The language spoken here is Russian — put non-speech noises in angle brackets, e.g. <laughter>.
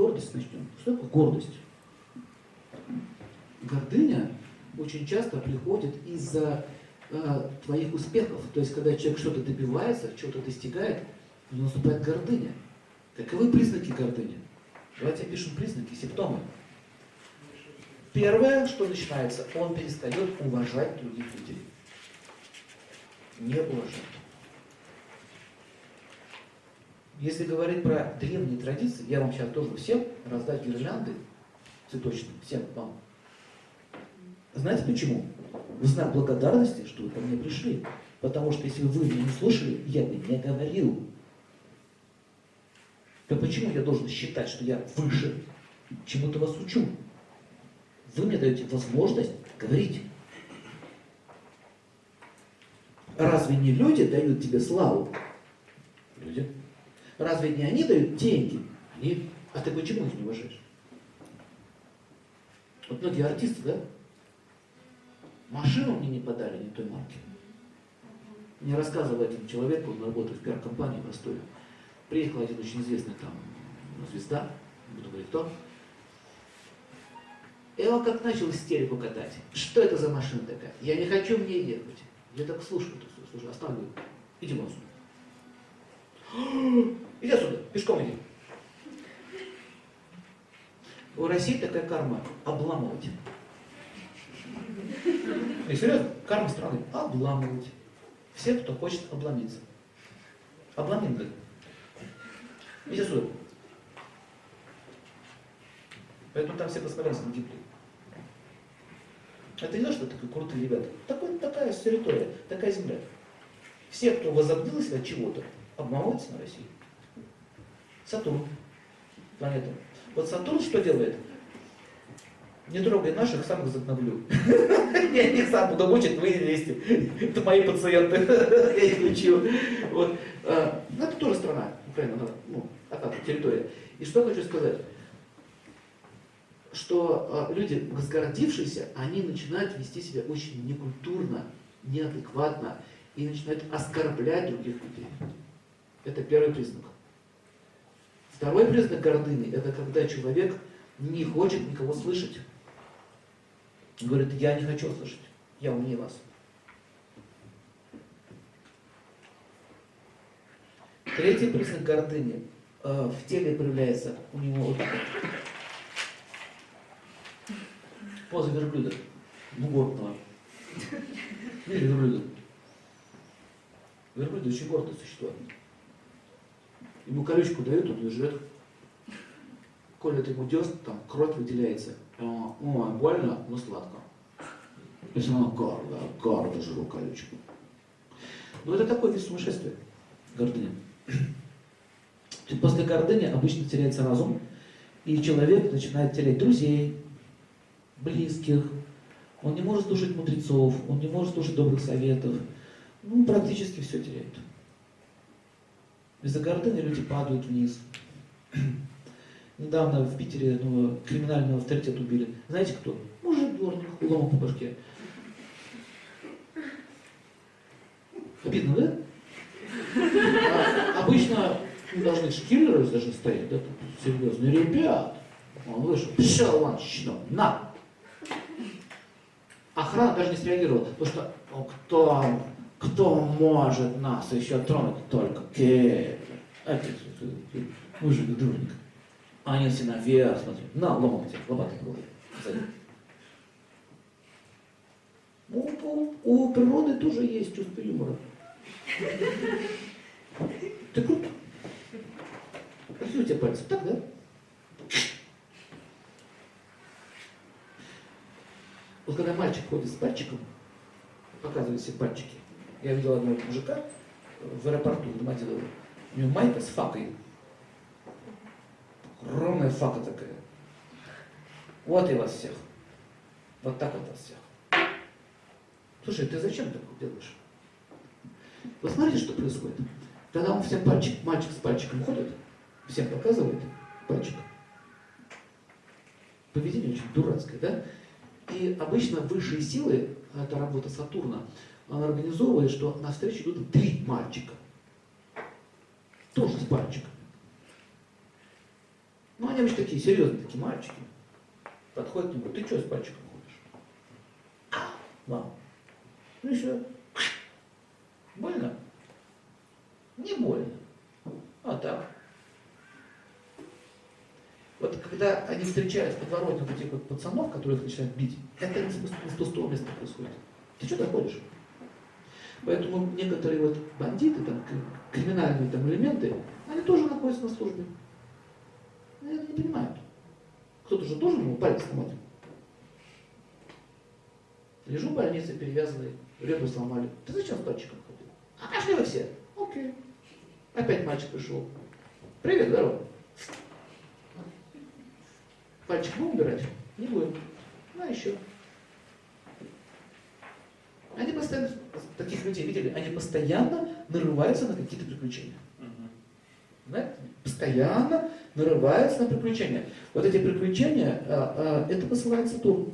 гордость начнем. Что такое гордость? Гордыня очень часто приходит из-за э, твоих успехов. То есть, когда человек что-то добивается, что-то достигает, у него наступает гордыня. Каковы признаки гордыни? Давайте опишем признаки, симптомы. Первое, что начинается, он перестает уважать других людей. Не уважать. Если говорить про древние традиции, я вам сейчас должен всем раздать гирлянды цветочные, всем вам. Знаете почему? В знак благодарности, что вы ко мне пришли. Потому что если вы меня не слушали, я бы не говорил. То почему я должен считать, что я выше? Чему-то вас учу. Вы мне даете возможность говорить. Разве не люди дают тебе славу? Люди. Разве не они дают деньги? Они. А ты почему их не уважаешь? Вот многие артисты, да? Машину мне не подали не той марки. Мне рассказывал один человек, он работает в пиар-компании в Ростове. Приехал один очень известный там звезда, не буду говорить кто. И он как начал истерику катать. Что это за машина такая? Я не хочу в ней ехать. Я так слушаю, так слушаю, оставлю. Иди вон сюда. <gasps> Иди отсюда, пешком иди. У России такая карма – обламывать. И серьезно, карма страны – обламывать. Все, кто хочет обломиться. Обломим, говорит. Иди сюда. Поэтому там все посмотрелся на гибли. Это не то, что такие крутые ребята. Такой, такая территория, такая земля. Все, кто возобнил себя чего-то, обманываются на России. Сатурн, планета. Вот Сатурн что делает? Не трогай наших, сам их загноблю. <laughs> Я их сам буду мучить, вы лезьте. Это мои пациенты. <laughs> Я их лечу. Вот. А, ну, это тоже страна, Украина, ну, а территория. И что хочу сказать? Что а, люди, возгордившиеся, они начинают вести себя очень некультурно, неадекватно и начинают оскорблять других людей. Это первый признак. Второй признак гордыни – это когда человек не хочет никого слышать. Говорит, я не хочу слышать, я умнее вас. Третий признак гордыни э, в теле проявляется у него вот поза верблюда, двугорного. Видели верблюда? Верблюд очень гордое существо. Ему колючку дают, он лежит. Колят ему десн, там кровь выделяется. Ой, больно, но сладко. Если она гордо, гордо жру колючку. Но это такой вид сумасшествия, гордыня. После гордыни обычно теряется разум, и человек начинает терять друзей, близких, он не может слушать мудрецов, он не может слушать добрых советов, ну, практически все теряет. Из-за гордыни люди падают вниз. <clears throat> Недавно в Питере ну, криминального авторитет убили. Знаете кто? Мужик дворник, ломом по башке. Обидно, да? А, обычно должны шкиллеры даже стоять, да, тут серьезные ребят. Он вышел, пошел вон, щитом, на! Охрана даже не среагировала, потому что ну, кто кто может нас еще тронуть? Только Кевин. Отец, мужик дурник. Они все наверх смотрят. На, ломом тебе, лопатой головой. У, у, у природы тоже есть чувство юмора. Ты круто. Какие у тебя пальцы? Так, да? Вот когда мальчик ходит с пальчиком, показывает все пальчики, я видел одного мужика в аэропорту Домодедово. У него майка с факой. Огромная фака такая. Вот и вас всех. Вот так вот вас всех. Слушай, ты зачем так делаешь? Вы смотрите, что происходит. Когда он всем пальчик, мальчик с пальчиком ходит, всем показывает пальчик. Поведение очень дурацкое, да? И обычно высшие силы, это работа Сатурна, он организовывает, что на встречу идут три мальчика. Тоже с пальчиками. Ну, они обычно такие серьезные, такие мальчики. Подходят к нему, ты что с пальчиком ходишь? Мам. Ну и все. Больно? Не больно. А так. Вот когда они встречают в подворотне вот этих вот пацанов, которые их начинают бить, это не с пустого места происходит. Ты что так ходишь? Поэтому некоторые вот бандиты, там, криминальные там элементы, они тоже находятся на службе. Они это не понимают. Кто-то же тоже ему палец смотрит. Лежу в больнице, перевязанный, ребра сломали. Ты зачем с пальчиком ходил? А пошли вы все. Окей. Опять мальчик пришел. Привет, здорово. Пальчик будем убирать? Не будем. Ну, а еще. Они постоянно, таких людей видели, они постоянно нарываются на какие-то приключения. Знаете? Постоянно нарываются на приключения. Вот эти приключения, а, а, это посылается Тур.